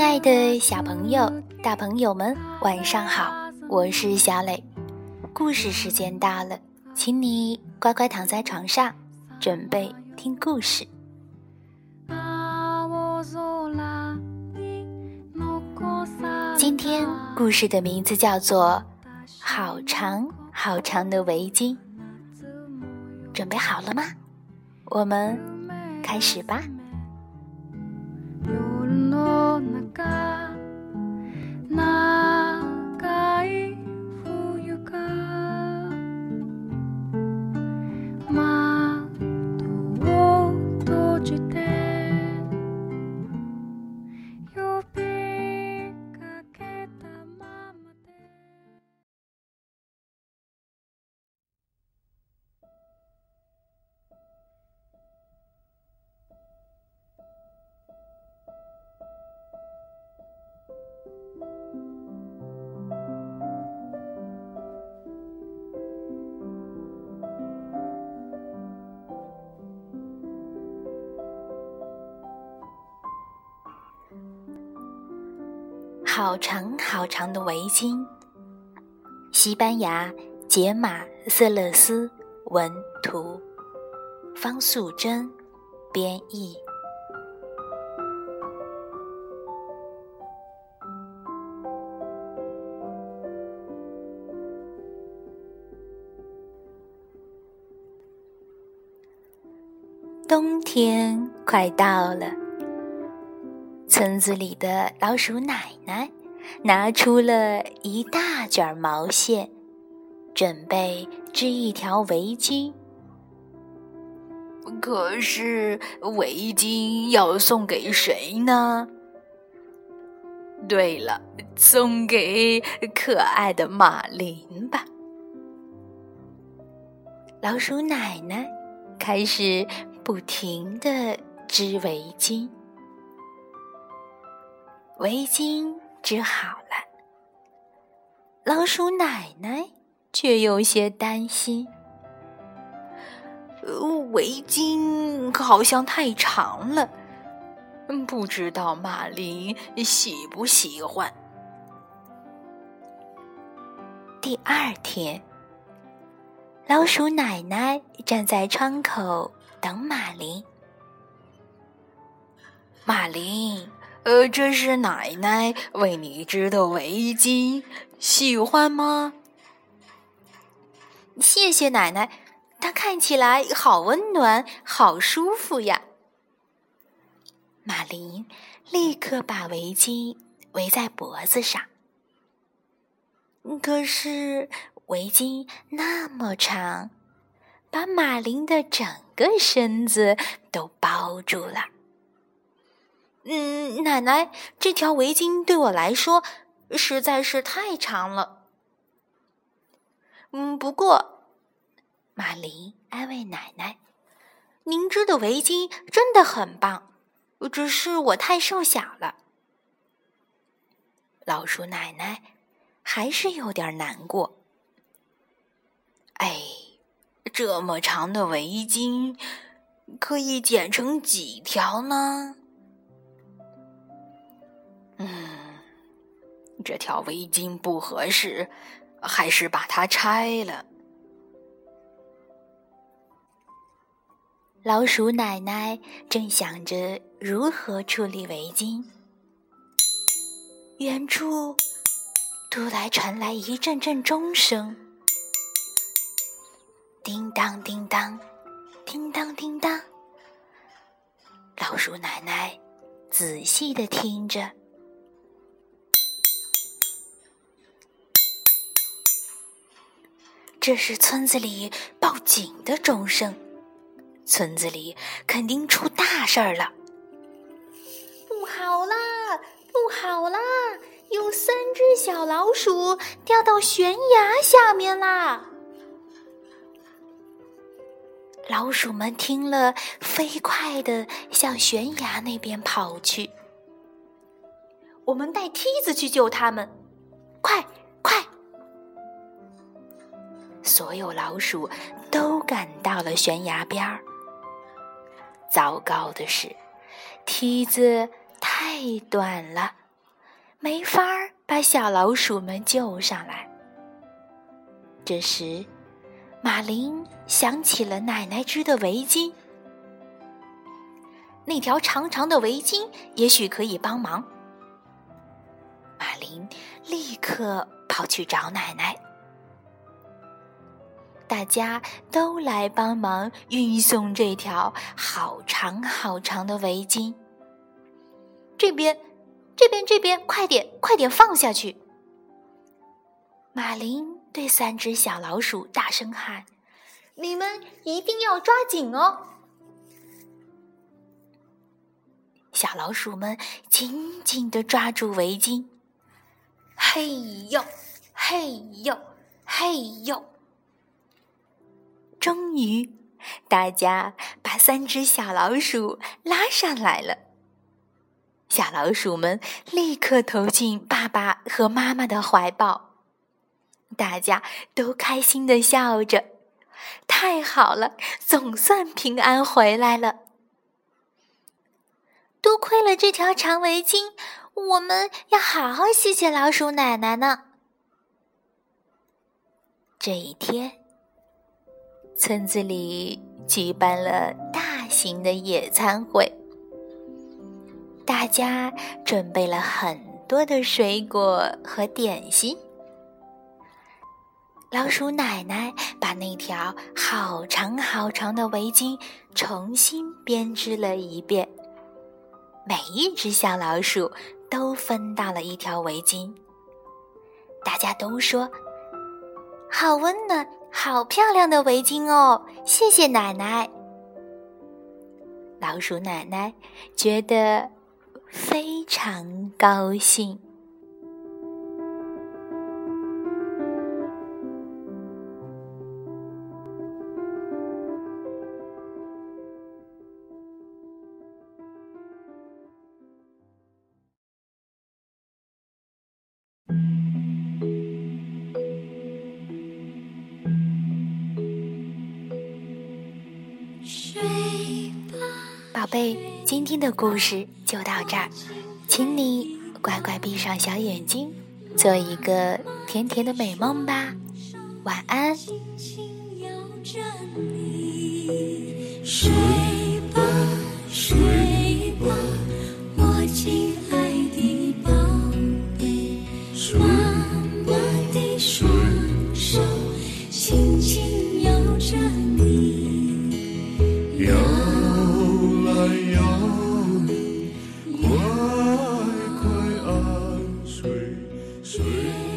亲爱的小朋友、大朋友们，晚上好！我是小磊，故事时间到了，请你乖乖躺在床上，准备听故事。今天故事的名字叫做《好长好长的围巾》，准备好了吗？我们开始吧。の中好长好长的围巾。西班牙杰马瑟勒斯文图，方素珍编译。冬天快到了。村子里的老鼠奶奶拿出了一大卷毛线，准备织一条围巾。可是围巾要送给谁呢？对了，送给可爱的马林吧。老鼠奶奶开始不停的织围巾。围巾织好了，老鼠奶奶却有些担心。围巾好像太长了，不知道马林喜不喜欢。第二天，老鼠奶奶站在窗口等马林。马林。呃，这是奶奶为你织的围巾，喜欢吗？谢谢奶奶，它看起来好温暖，好舒服呀。马林立刻把围巾围在脖子上，可是围巾那么长，把马林的整个身子都包住了。嗯，奶奶，这条围巾对我来说实在是太长了。嗯，不过，玛丽安慰奶奶：“您织的围巾真的很棒，只是我太瘦小了。”老鼠奶奶还是有点难过。哎，这么长的围巾可以剪成几条呢？这条围巾不合适，还是把它拆了。老鼠奶奶正想着如何处理围巾，远处突然传来一阵阵钟声，叮当叮当，叮当叮当。老鼠奶奶仔细的听着。这是村子里报警的钟声，村子里肯定出大事儿了。不好啦，不好啦！有三只小老鼠掉到悬崖下面啦！老鼠们听了，飞快的向悬崖那边跑去。我们带梯子去救他们，快快！所有老鼠都赶到了悬崖边儿。糟糕的是，梯子太短了，没法儿把小老鼠们救上来。这时，马林想起了奶奶织的围巾，那条长长的围巾也许可以帮忙。马林立刻跑去找奶奶，大家都来帮忙运送这条好长好长的围巾。这边，这边，这边，快点，快点放下去！马林。对三只小老鼠大声喊：“你们一定要抓紧哦！”小老鼠们紧紧的抓住围巾，嘿呦，嘿呦，嘿呦！终于，大家把三只小老鼠拉上来了。小老鼠们立刻投进爸爸和妈妈的怀抱。大家都开心的笑着，太好了，总算平安回来了。多亏了这条长围巾，我们要好好谢谢老鼠奶奶呢。这一天，村子里举办了大型的野餐会，大家准备了很多的水果和点心。老鼠奶奶把那条好长好长的围巾重新编织了一遍，每一只小老鼠都分到了一条围巾。大家都说：“好温暖，好漂亮的围巾哦！”谢谢奶奶。老鼠奶奶觉得非常高兴。贝，今天的故事就到这儿，请你乖乖闭上小眼睛，做一个甜甜的美梦吧，晚安。睡。Sing.